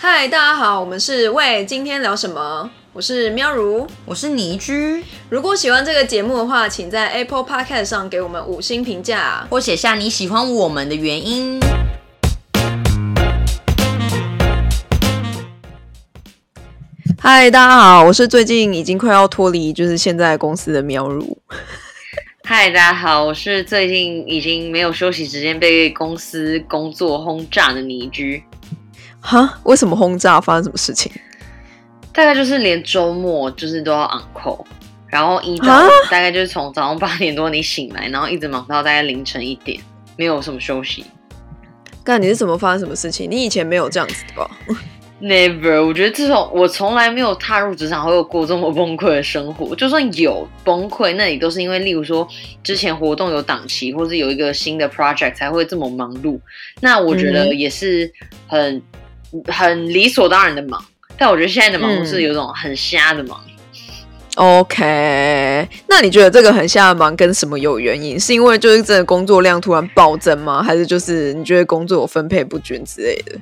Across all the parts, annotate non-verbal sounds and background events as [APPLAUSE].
嗨，大家好，我们是喂，今天聊什么？我是喵如，我是倪居。如果喜欢这个节目的话，请在 Apple Podcast 上给我们五星评价，或写下你喜欢我们的原因。嗨，大家好，我是最近已经快要脱离就是现在公司的喵如。嗨，大家好，我是最近已经没有休息时间被公司工作轰炸的倪居。哈？为什么轰炸？发生什么事情？大概就是连周末就是都要 on call，然后一到大概就是从早上八点多你醒来，然后一直忙到大概凌晨一点，没有什么休息。但，你是怎么发生什么事情？你以前没有这样子的吧？Never，我觉得这种我从来没有踏入职场会有过这么崩溃的生活。就算有崩溃，那也都是因为，例如说之前活动有档期，或是有一个新的 project 才会这么忙碌。那我觉得也是很很理所当然的忙。但我觉得现在的忙碌是有种很瞎的忙。OK，那你觉得这个很瞎的忙跟什么有原因？是因为就是真的工作量突然暴增吗？还是就是你觉得工作有分配不均之类的？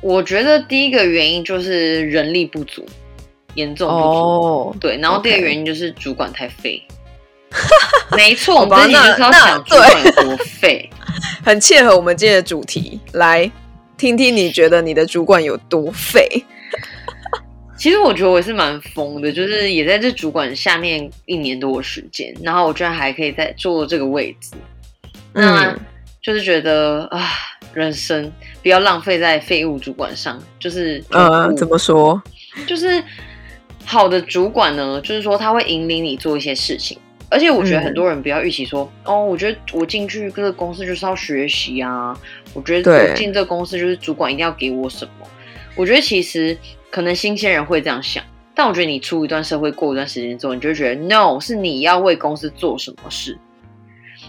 我觉得第一个原因就是人力不足，严重不足。对，然后第二个原因就是主管太废。[LAUGHS] 没错，我们自己就是要想主管多废，[LAUGHS] 很切合我们今天的主题。来听听你觉得你的主管有多废？[LAUGHS] 其实我觉得我是蛮疯的，就是也在这主管下面一年多的时间，然后我居然还可以在坐这个位置，那就是觉得啊。人生不要浪费在废物主管上，就是呃，怎么说？就是好的主管呢，就是说他会引领你做一些事情，而且我觉得很多人不要预期说，哦，我觉得我进去这个公司就是要学习啊，我觉得我进这个公司就是主管一定要给我什么。我觉得其实可能新鲜人会这样想，但我觉得你出一段社会过一段时间之后，你就觉得 no，是你要为公司做什么事，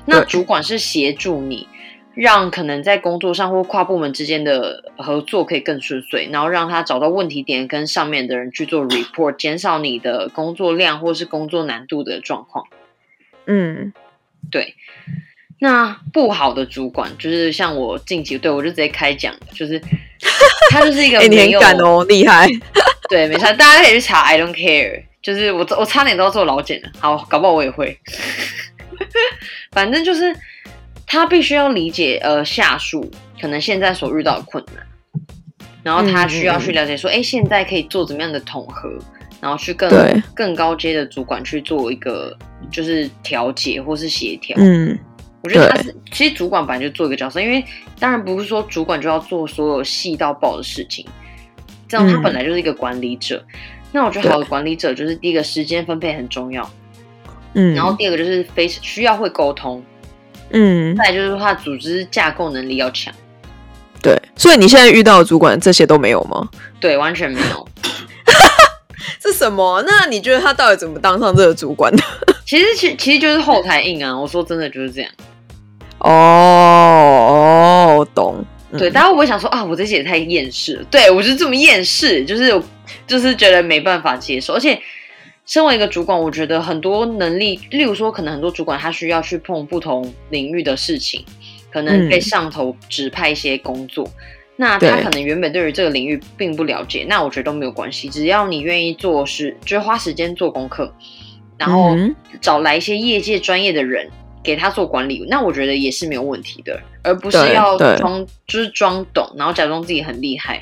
那主管是协助你。让可能在工作上或跨部门之间的合作可以更顺遂，然后让他找到问题点，跟上面的人去做 report，减少你的工作量或是工作难度的状况。嗯，对。那不好的主管就是像我近期对我就直接开讲，就是他就是一个 [LAUGHS] 没有哦，厉害。[LAUGHS] 对，没错，大家可以去查 I don't care，就是我我差点都要做老茧了，好，搞不好我也会。[LAUGHS] 反正就是。他必须要理解，呃，下属可能现在所遇到的困难，然后他需要去了解说，哎，现在可以做怎么样的统合，然后去更更高阶的主管去做一个就是调解或是协调。嗯，我觉得他是其实主管本来就做一个角色，因为当然不是说主管就要做所有细到爆的事情，这样他本来就是一个管理者。那我觉得好的管理者就是第一个时间分配很重要，嗯，然后第二个就是非需要会沟通。嗯，再就是他组织架构能力要强，对，所以你现在遇到的主管这些都没有吗？对，完全没有。[LAUGHS] 是什么？那你觉得他到底怎么当上这个主管的？[LAUGHS] 其实，其其实就是后台硬啊。我说真的就是这样。哦哦，我懂。对，大家会不会想说啊，我这些也太厌世了？对我就是这么厌世，就是就是觉得没办法接受，而且。身为一个主管，我觉得很多能力，例如说，可能很多主管他需要去碰不同领域的事情，可能被上头指派一些工作，那他可能原本对于这个领域并不了解，那我觉得都没有关系，只要你愿意做事，就是花时间做功课，然后找来一些业界专业的人给他做管理，那我觉得也是没有问题的，而不是要装就是装懂，然后假装自己很厉害。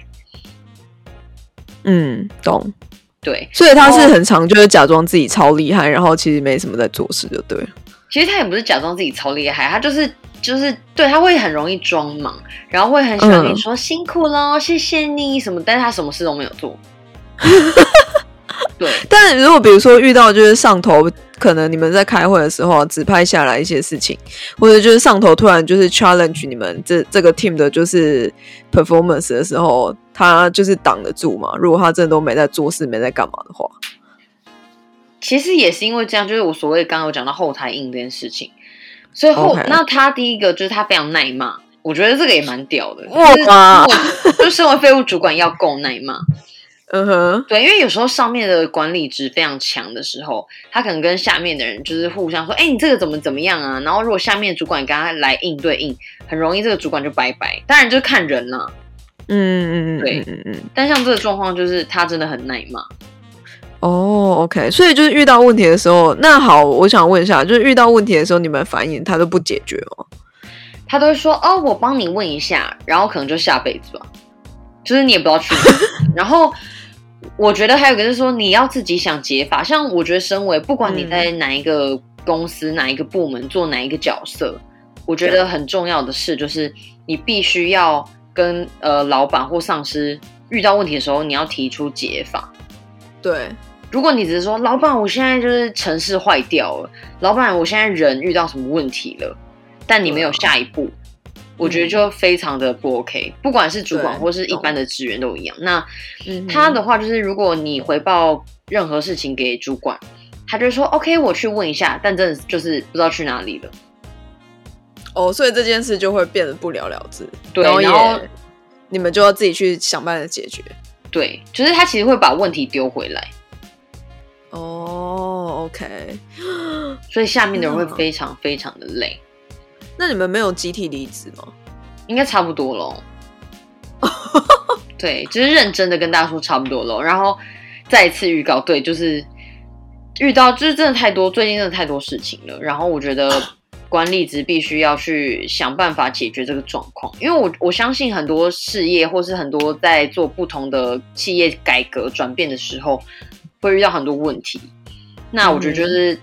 嗯，懂。对，所以他是很常就是假装自己超厉害，然后其实没什么在做事，就对了。其实他也不是假装自己超厉害，他就是就是对他会很容易装忙，然后会很喜欢跟你说辛苦喽，谢谢你什么，但是他什么事都没有做。[LAUGHS] 对，但如果比如说遇到就是上头，可能你们在开会的时候只拍下来一些事情，或者就是上头突然就是 challenge 你们这这个 team 的就是 performance 的时候，他就是挡得住嘛？如果他真的都没在做事，没在干嘛的话，其实也是因为这样，就是我所谓刚刚有讲到后台硬这件事情，所以后那他第一个就是他非常耐骂，我觉得这个也蛮屌的，哇，就身为废物主管要够耐骂。[LAUGHS] 嗯哼，对，因为有时候上面的管理值非常强的时候，他可能跟下面的人就是互相说：“哎，你这个怎么怎么样啊？”然后如果下面主管跟他来应对应，很容易这个主管就拜拜。当然就是看人了。嗯嗯嗯，对嗯嗯。但像这个状况，就是他真的很耐骂。哦，OK，所以就是遇到问题的时候，那好，我想问一下，就是遇到问题的时候，你们反应他都不解决吗？他都会说哦，我帮你问一下，然后可能就下辈子吧，就是你也不知道去哪里。[LAUGHS] 然后我觉得还有一个是说，你要自己想解法。像我觉得，身为不管你在哪一个公司、哪一个部门做哪一个角色，我觉得很重要的事就是你必须要跟呃老板或上司遇到问题的时候，你要提出解法。对，如果你只是说老板，我现在就是城市坏掉了，老板，我现在人遇到什么问题了，但你没有下一步，我觉得就非常的不 OK。不管是主管或是一般的职员都一样。那他的话就是，如果你回报任何事情给主管，他就说 OK，我去问一下，但真的就是不知道去哪里了。哦，所以这件事就会变得不了了之，对然后然后你们就要自己去想办法解决。对，就是他其实会把问题丢回来，哦，OK，所以下面的人会嗯非常非常的累，那你们没有集体离职吗？应该差不多咯。[LAUGHS] 对，就是认真的跟大家说差不多咯。然后再一次预告，对，就是遇到就是真的太多，最近真的太多事情了。然后我觉得 [LAUGHS] 管理职必须要去想办法解决这个状况，因为我我相信很多事业或是很多在做不同的企业改革转变的时候，会遇到很多问题。那我觉得就是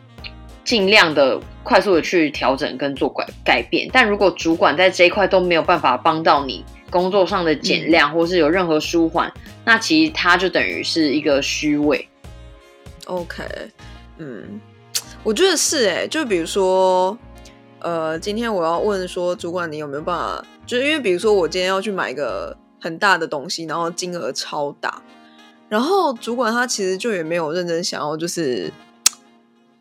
尽量的快速的去调整跟做改改变。但如果主管在这一块都没有办法帮到你工作上的减量，或是有任何舒缓，那其实他就等于是一个虚伪。OK，嗯，我觉得是哎、就比如说，呃，今天我要问说，主管你有没有办法？就是因为比如说我今天要去买一个很大的东西，然后金额超大，然后主管他其实就也没有认真想要就是。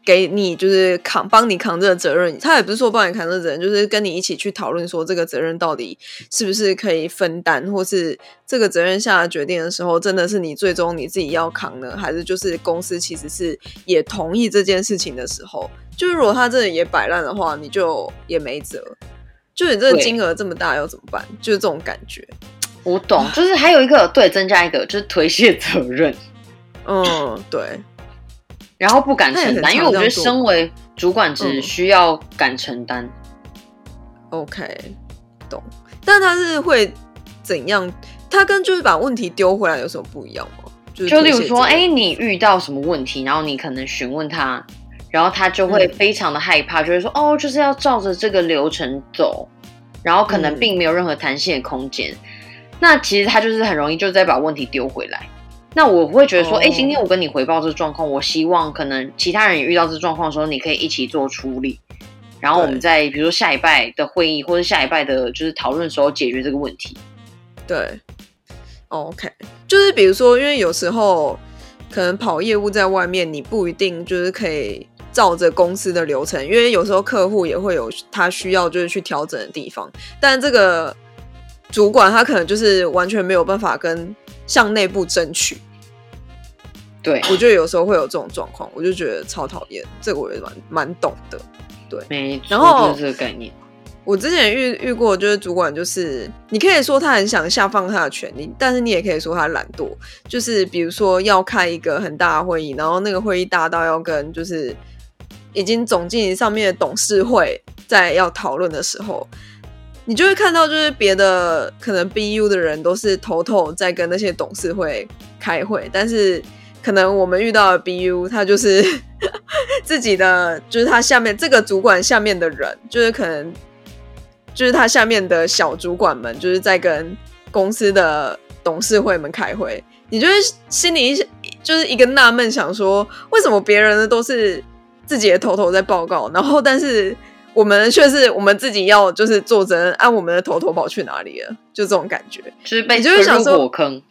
给你就是扛帮你扛这个责任，他也不是说帮你扛这个责任，就是跟你一起去讨论说这个责任到底是不是可以分担，或是这个责任下的决定的时候，真的是你最终你自己要扛呢，还是就是公司其实是也同意这件事情的时候，就是如果他真的也摆烂的话，你就也没辙。就你这个金额这么大要怎么办？就是这种感觉。我懂，[LAUGHS] 就是还有一个对增加一个就是推卸责任，嗯，对，然后不敢承担，因为我觉得身为主管只嗯需要敢承担。OK，懂。但他是会怎样？他跟就是把问题丢回来有什么不一样吗？就是就例如说，哎、你遇到什么问题，然后你可能询问他，然后他就会嗯非常的害怕，就会说，哦，就是要照着这个流程走，然后可能嗯并没有任何弹性的空间。那其实他就是很容易就再把问题丢回来。那我会觉得说，哦。哎、今天我跟你回报这个状况，我希望可能其他人也遇到这状况的时候，你可以一起做处理，然后我们对。在比如说下一拜的会议或者下一拜的就是讨论的时候解决这个问题。对、哦、，OK，就是比如说，因为有时候可能跑业务在外面，你不一定就是可以照着公司的流程，因为有时候客户也会有他需要就是去调整的地方，但这个主管他可能就是完全没有办法跟向内部争取。对，我觉得有时候会有这种状况，我就觉得超讨厌，这个我也蛮蛮懂的。对没错，然后就是这个概念。我之前遇遇过，就是主管，就是你可以说他很想下放他的权利，但是你也可以说他懒惰。就是比如说要开一个很大的会议，然后那个会议大到要跟就是已经总经理上面的董事会在要讨论的时候，你就会看到就是别的可能 BU 的人都是偷偷在跟那些董事会开会，但是可能我们遇到的 BU 他就是 [LAUGHS] 自己的，就是他下面这个主管下面的人，就是可能就是他下面的小主管们，就是在跟公司的董事会们开会，你就会心里一就是一个纳闷，想说为什么别人的都是自己的头头在报告，然后但是我们却是我们自己要就是做责任，按我们的头头跑去哪里了？就这种感觉。就是被你就会推入想说火坑。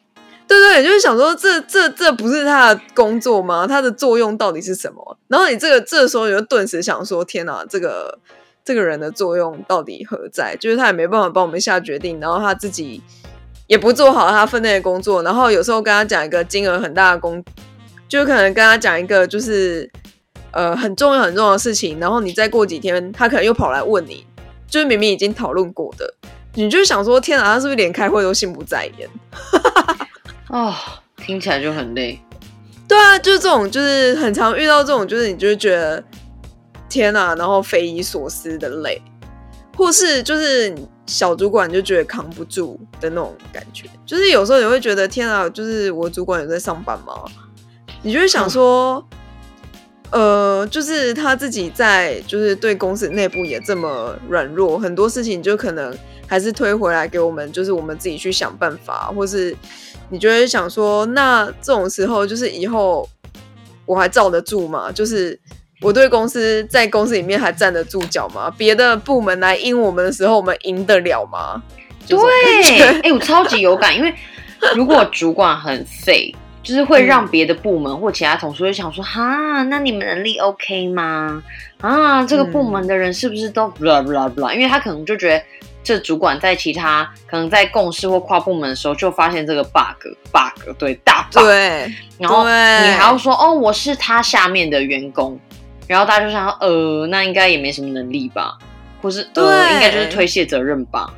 对对，就是想说这这这不是他的工作吗？他的作用到底是什么？然后你这个这时候你就顿时想说：天哪，这个这个人的作用到底何在？就是他也没办法帮我们下决定，然后他自己也不做好他分内的工作，然后有时候跟他讲一个金额很大的工，就可能跟他讲一个就是呃很重要很重要的事情，然后你再过几天，他可能又跑来问你，就是明明已经讨论过的。你就想说，天啊，他是不是连开会都心不在焉？[LAUGHS] 哦，听起来就很累。对啊，就是这种，就是很常遇到这种，就是你就会觉得天啊，然后匪夷所思的累，或是就是小主管就觉得扛不住的那种感觉。就是有时候你会觉得天啊，就是我主管有在上班吗？你就会想说。呃，就是他自己在，就是对公司内部也这么软弱，很多事情就可能还是推回来给我们，就是我们自己去想办法，或是你就会想说，那这种时候就是以后我还罩得住吗？就是我对公司在公司里面还站得住脚吗？别的部门来阴我们的时候，我们赢得了吗？对，[LAUGHS] 哎，我超级有感，因为如果主管很废。就是会让别的部门或其他同事会想说，哈，那你们能力 OK 吗？啊，这个部门的人是不是都 blah blah blah？因为他可能就觉得这主管在其他可能在共事或跨部门的时候就发现这个 bug bug，对大 bug，对，然后你还要说哦，我是他下面的员工，然后大家就想呃，那应该也没什么能力吧，或是呃，应该就是推卸责任吧。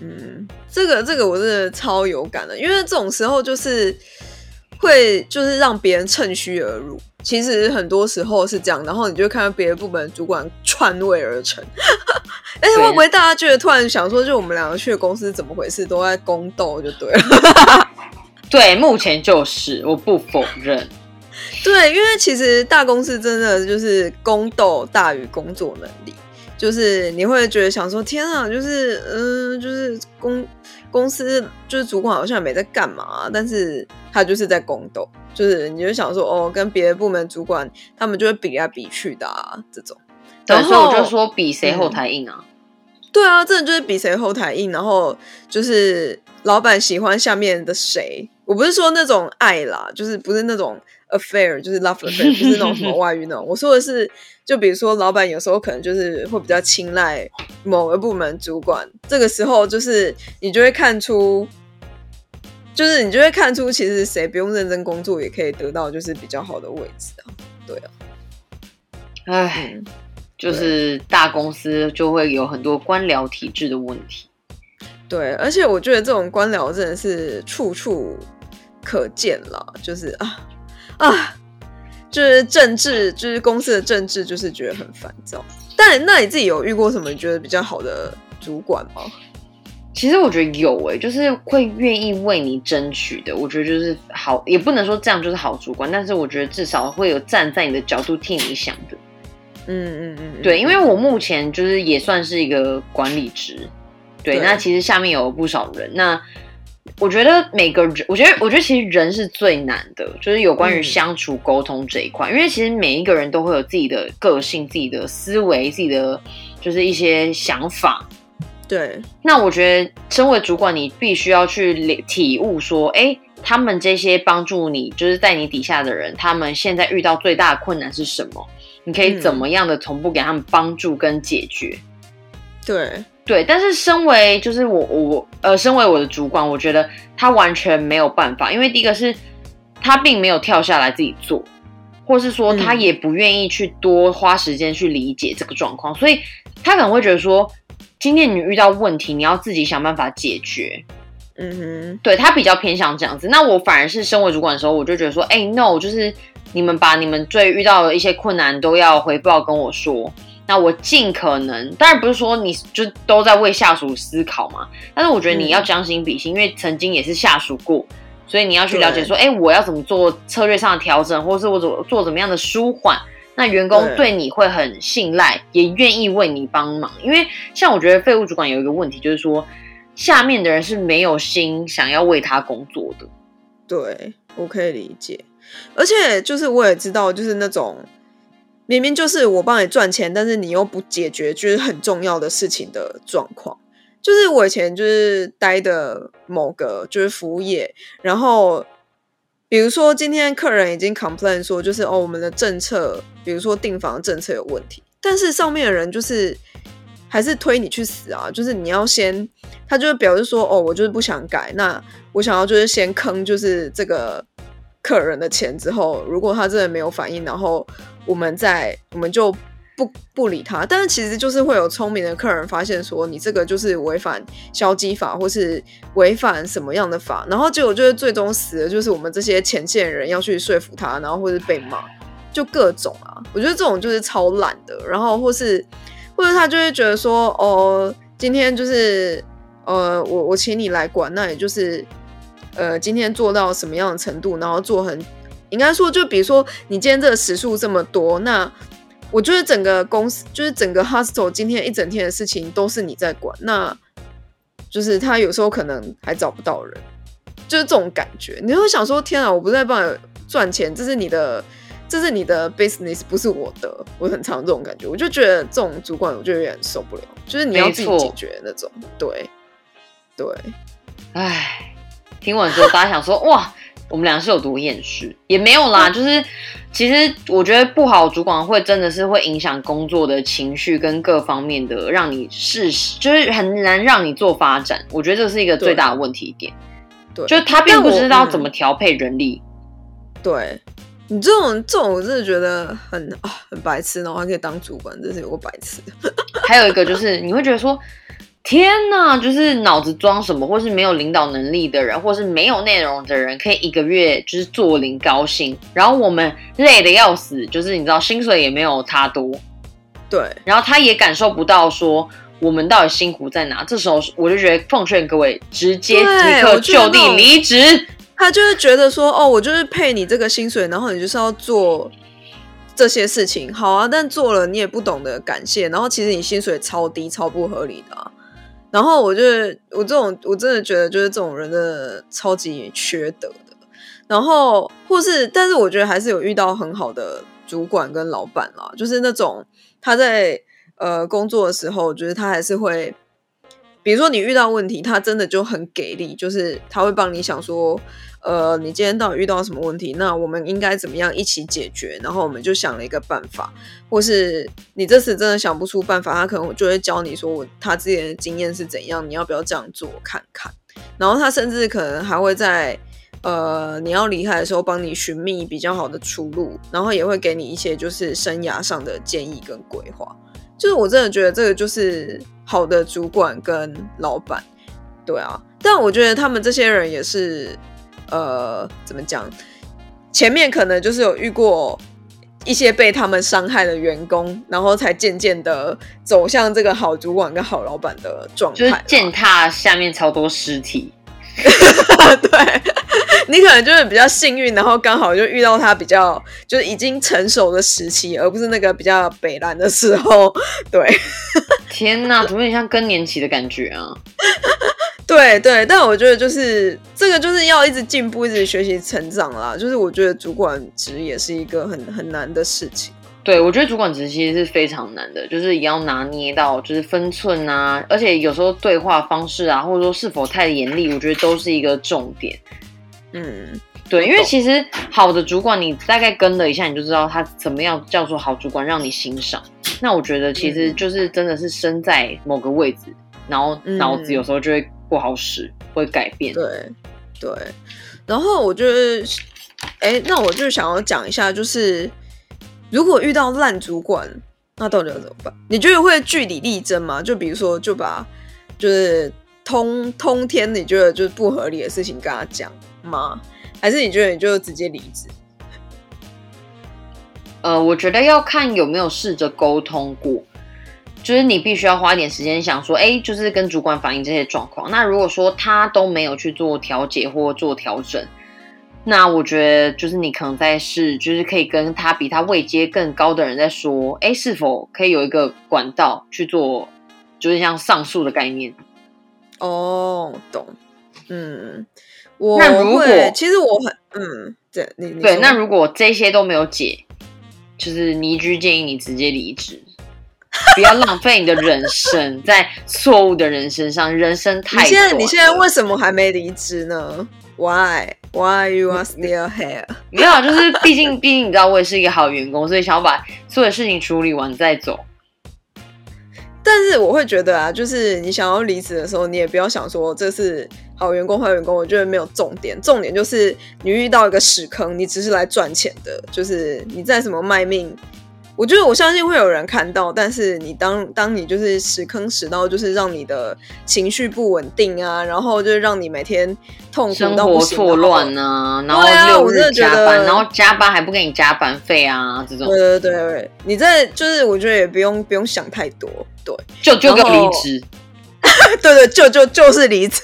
嗯，这个这个我是超有感的，因为这种时候就是。会就是让别人趁虚而入，其实很多时候是这样，然后你就看到别的部门主管篡位而成。[LAUGHS] 哎，会不会大家觉得突然想说，就我们两个去的公司怎么回事，都在宫斗就对了。[LAUGHS] 对，目前就是我不否认。对，因为其实大公司真的就是宫斗大于工作能力，就是你会觉得想说，天啊，就是嗯，就是公。公司就是主管好像也没在干嘛，但是他就是在宫斗，就是你就想说哦，跟别的部门主管他们就会比来比去的啊，这种。对，所以我就说比谁后台硬啊。对啊，真的就是比谁后台硬，然后就是老板喜欢下面的谁。我不是说那种爱啦，就是不是那种 affair，就是 love affair，不是那种什么外遇那种。我说的是。就比如说，老板有时候可能就是会比较青睐某个部门主管，这个时候就是你就会看出，就是你就会看出，其实谁不用认真工作也可以得到就是比较好的位置啊。对啊，唉，就是大公司就会有很多官僚体制的问题。对，而且我觉得这种官僚真的是处处可见了，就是啊啊。就是政治，就是公司的政治，就是觉得很烦躁。但那你自己有遇过什么觉得比较好的主管吗？其实我觉得有诶，就是会愿意为你争取的。我觉得就是好，也不能说这样就是好主管，但是我觉得至少会有站在你的角度替你想的。嗯嗯嗯，对，因为我目前就是也算是一个管理职，对，那其实下面有不少人，那。我觉得每个人，我觉得，我觉得其实人是最难的，就是有关于相处沟通这一块，因为其实每一个人都会有自己的个性、自己的思维、自己的就是一些想法。对，那我觉得身为主管，你必须要去体悟说，哎，他们这些帮助你，就是在你底下的人，他们现在遇到最大的困难是什么？你可以怎么样的同步给他们帮助跟解决？对。对，但是身为就是我我呃，身为我的主管，我觉得他完全没有办法，因为第一个是他并没有跳下来自己做，或是说他也不愿意去多花时间去理解这个状况，所以他可能会觉得说，今天你遇到问题，你要自己想办法解决。嗯哼，对他比较偏向这样子。那我反而是身为主管的时候，我就觉得说，哎，no，就是你们把你们最遇到的一些困难都要回报跟我说。那我尽可能，当然不是说你就都在为下属思考嘛，但是我觉得你要将心比心，因为曾经也是下属过，所以你要去了解说，哎，我要怎么做策略上的调整，或者是我怎做怎么样的舒缓，那员工对你会很信赖，也愿意为你帮忙。因为像我觉得废物主管有一个问题，就是说下面的人是没有心想要为他工作的。对，我可以理解，而且就是我也知道，就是那种。明明就是我帮你赚钱，但是你又不解决就是很重要的事情的状况。就是我以前就是待的某个就是服务业，然后比如说今天客人已经 complain 说，就是哦我们的政策，比如说订房政策有问题，但是上面的人就是还是推你去死啊！就是你要先，他就表示说哦我就是不想改，那我想要就是先坑就是这个客人的钱之后，如果他真的没有反应，然后。我们在，我们就不不理他，但是其实就是会有聪明的客人发现说你这个就是违反消基法，或是违反什么样的法，然后结果就是最终死的就是我们这些前线人要去说服他，然后或是被骂，就各种啊，我觉得这种就是超懒的，然后或是或者他就会觉得说哦，今天就是呃我我请你来管，那也就是呃今天做到什么样的程度，然后做很应该说就比如说你今天这个时数这么多，那。我觉得整个公司就是整个 hostel 今天一整天的事情都是你在管，那就是他有时候可能还找不到人，就是这种感觉。你会想说：天啊，我不是在帮你赚钱，这是你的，这是你的 business，不是我的。我很常这种感觉，我就觉得这种主管，我就有点受不了，就是你要自己解决那种。对，对，唉，听完之后大家想说：哇。我们俩是有多厌世，也没有啦。就是其实我觉得不好主管会真的是会影响工作的情绪跟各方面的，让你试就是很难让你做发展。我觉得这是一个最大的问题点。对，就是他并不知道怎么调配人力。对你这种这种，我真的觉得很啊很白痴，然后还可以当主管，真是有个白痴。[LAUGHS] 还有一个就是你会觉得说。天呐，就是脑子装什么，或是没有领导能力的人，或是没有内容的人，可以一个月就是做零高薪，然后我们累的要死，就是你知道薪水也没有他多，对，然后他也感受不到说我们到底辛苦在哪。这时候我就觉得奉劝各位直接即刻就地离职。他就是觉得说，哦，我就是配你这个薪水，然后你就是要做这些事情，好啊，但做了你也不懂得感谢，然后其实你薪水超低、超不合理的。然后我就我这种我真的觉得就是这种人的超级缺德的，然后或是但是我觉得还是有遇到很好的主管跟老板啦，就是那种他在呃工作的时候，就是他还是会，比如说你遇到问题，他真的就很给力，就是他会帮你想说。呃，你今天到底遇到什么问题？那我们应该怎么样一起解决？然后我们就想了一个办法，或是你这次真的想不出办法，他可能就会教你说我他之前的经验是怎样，你要不要这样做看看？然后他甚至可能还会在呃你要离开的时候帮你寻觅比较好的出路，然后也会给你一些就是生涯上的建议跟规划。就是我真的觉得这个就是好的主管跟老板，对啊。但我觉得他们这些人也是。呃，怎么讲？前面可能就是有遇过一些被他们伤害的员工，然后才渐渐的走向这个好主管跟好老板的状态。就是践踏下面超多尸体。[LAUGHS] 对，你可能就是比较幸运，然后刚好就遇到他比较就是已经成熟的时期，而不是那个比较北蓝的时候。对，[LAUGHS] 天哪，怎么有点像更年期的感觉啊？对对，但我觉得就是这个就是要一直进步，一直学习成长啦。就是我觉得主管职也是一个很很难的事情。对，我觉得主管职其实是非常难的，就是也要拿捏到就是分寸啊，而且有时候对话方式啊，或者说是否太严厉，我觉得都是一个重点。嗯，对，因为其实好的主管，你大概跟了一下，你就知道他怎么样叫做好主管，让你欣赏。那我觉得其实就是真的是身在某个位置，然后脑子有时候就会。不好使，会改变。对对，然后我觉得，哎，那我就想要讲一下，就是如果遇到烂主管，那到底要怎么办？你觉得会据理力争吗？就比如说，就把就是通通天，你觉得就是不合理的事情跟他讲吗？还是你觉得你就直接离职？呃，我觉得要看有没有试着沟通过。就是你必须要花一点时间想说，哎，就是跟主管反映这些状况。那如果说他都没有去做调解或做调整，那我觉得就是你可能在试，就是可以跟他比他位阶更高的人在说，哎，是否可以有一个管道去做，就是像上诉的概念。哦，懂。嗯，我那如果其实我很嗯，对，你对，那如果这些都没有解，就是倪居建议你直接离职。不要浪费你的人生在错误的人身上，人生太……你现在你现在为什么还没离职呢？Why Why you are still here？没有，就是毕竟毕竟你知道我也是一个好员工，所以想要把所有事情处理完再走。但是我会觉得啊，就是你想要离职的时候，你也不要想说这是好员工坏员工，我觉得没有重点，重点就是你遇到一个屎坑，你只是来赚钱的，就是你在什么卖命。我觉得我相信会有人看到，但是你当当你就是屎坑屎到就是让你的情绪不稳定啊，然后就是让你每天痛苦生到不行活错乱啊。啊，然后对啊六我真的日加班，觉得然后加班还不给你加班费啊，这种对对对对，你在就是我觉得也不用不用想太多，对就就给我然后离职。[LAUGHS] 对对，就就就是离职。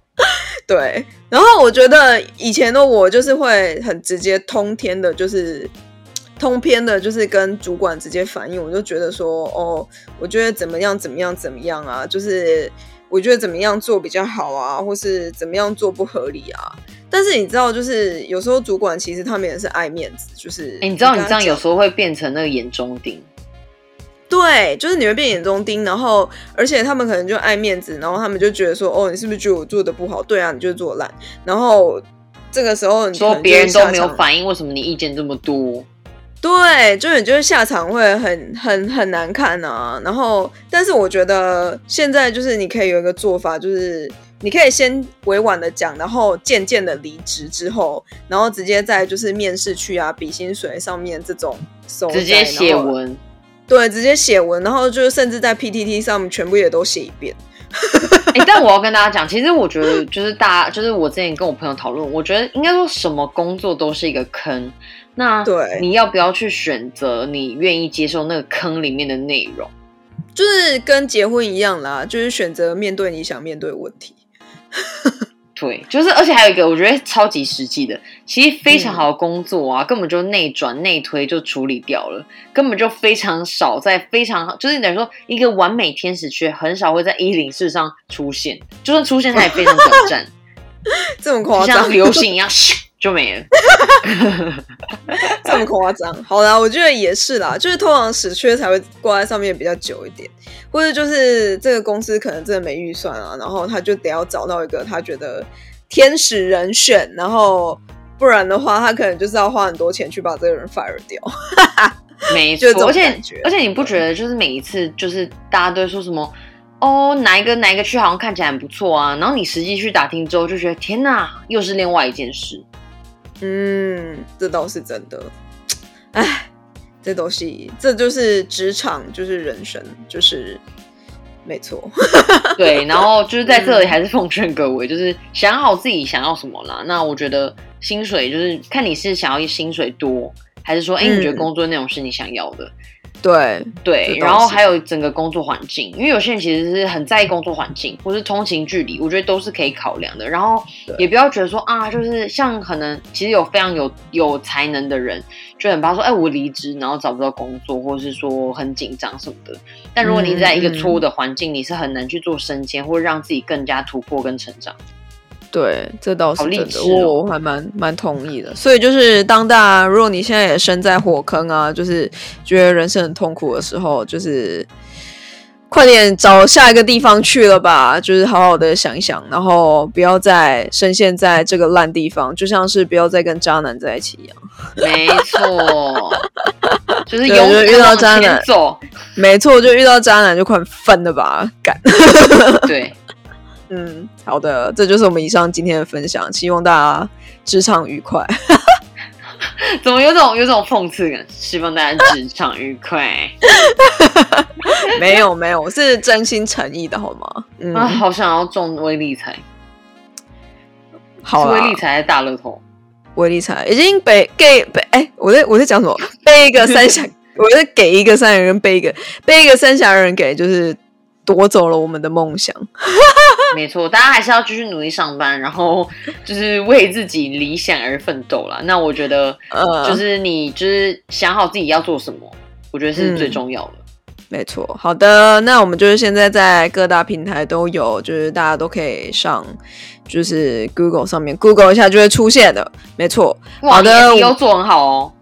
[LAUGHS] 对，然后我觉得以前的我就是会很直接通天的，就是通篇的，就是跟主管直接反映，我就觉得说，哦，我觉得怎么样怎么样怎么样啊，就是我觉得怎么样做比较好啊，或是怎么样做不合理啊。但是你知道，就是有时候主管其实他们也是爱面子，就是哎、你知道你这样有时候会变成那个眼中钉。对，就是你会变眼中钉，然后而且他们可能就爱面子，然后他们就觉得说，哦，你是不是觉得我做的不好？对啊，你就是做烂。然后这个时候你可说别人都没有反应，为什么你意见这么多？对，就你就是下场会很很很难看啊。然后，但是我觉得现在就是你可以有一个做法，就是你可以先委婉的讲，然后渐渐的离职之后，然后直接在就是面试区啊、比薪水上面这种收直接写文，对，直接写文，然后就是甚至在 PTT 上面全部也都写一遍。哎、[LAUGHS] 但我要跟大家讲，其实我觉得就是大家，就是我之前跟我朋友讨论，我觉得应该说什么工作都是一个坑。那对你要不要去选择你愿意接受那个坑里面的内容？就是跟结婚一样啦，就是选择面对你想面对的问题。对，就是而且还有一个我觉得超级实际的，其实非常嗯。好的工作啊，根本就内转内推就处理掉了，根本就非常少在非常就是等于说一个完美天使却很少会在一零四上出现，就算出现它也非常短暂，[LAUGHS] 这么就像夸张，流星一样咻就没了。[LAUGHS] 这么夸张。好啦，我觉得也是啦，就是通常死缺才会挂在上面比较久一点，或者就是这个公司可能真的没预算啊，然后他就得要找到一个他觉得天使人选，然后不然的话，他可能就是要花很多钱去把这个人 fire 掉。[LAUGHS] [LAUGHS] 没错，而且而且你不觉得就是每一次就是大家都会说什么哦哪一个哪一个区好像看起来很不错啊，然后你实际去打听之后就觉得天哪，又是另外一件事。嗯，这倒是真的。哎，这东西，这就是职场，就是人生，就是没错。对，然后就是在这里嗯还是奉劝各位，就是想好自己想要什么啦。那我觉得薪水就是看你是想要薪水多，还是说哎、你觉得嗯工作内容是你想要的。对，对，然后还有整个工作环境，因为有些人其实是很在意工作环境，或是通勤距离，我觉得都是可以考量的。然后也不要觉得说啊，就是像可能其实有非常有有才能的人，就很怕说，哎，我离职然后找不到工作，或者是说很紧张什么的。但如果你在一个错误的环境，你是很难去做升迁，或者让自己更加突破跟成长。对，这倒是真的，我我还蛮蛮同意的。所以就是当大家如果你现在也身在火坑啊，就是觉得人生很痛苦的时候，就是快点找下一个地方去了吧，就是好好的想一想，然后不要再深陷在这个烂地方，就像是不要再跟渣男在一起一样。没错，就是 [LAUGHS] 对勇就遇到渣男走。没错，就遇到渣男就快分了吧，干。[LAUGHS] 对，嗯，好的，这就是我们以上今天的分享，希望大家职场愉快。[LAUGHS] 怎么有种有种讽刺感？希望大家职场愉快。[LAUGHS] 没有没有，我是真心诚意的好吗？嗯，啊，好想要中微理财，好啊是微理财还是大乐透？威力彩已经被给被哎、我在我在讲什么？被一个三峡，[LAUGHS] 我在给一个三峡人，背一个背一个三峡人给就是夺走了我们的梦想。[LAUGHS] 没错，大家还是要继续努力上班，然后 [LAUGHS] 就是为自己理想而奋斗啦。那我觉得，呃，就是你就是想好自己要做什么，我觉得是最重要的。没错。好的，那我们就是现在在各大平台都有，就是大家都可以上，就是 Google 上面 Google 一下就会出现的。没错。好的你 SEO 做很好哦。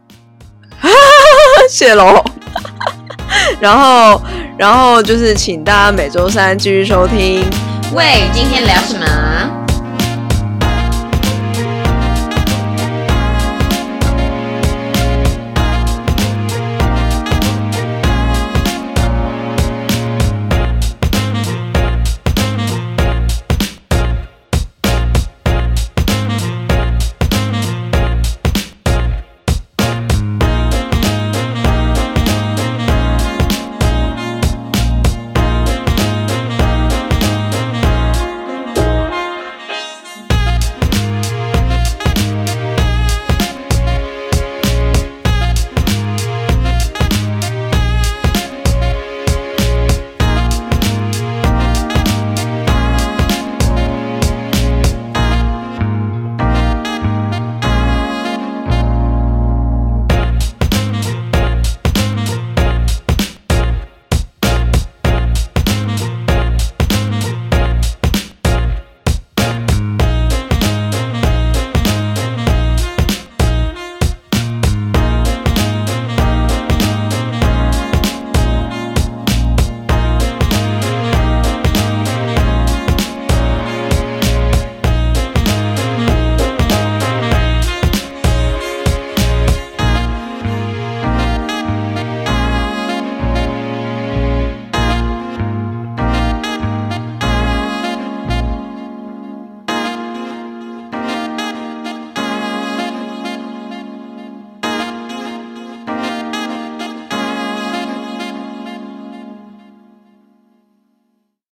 [LAUGHS] 谢喽。[LAUGHS] 然后，然后就是请大家每周三继续收听。喂，今天聊什么？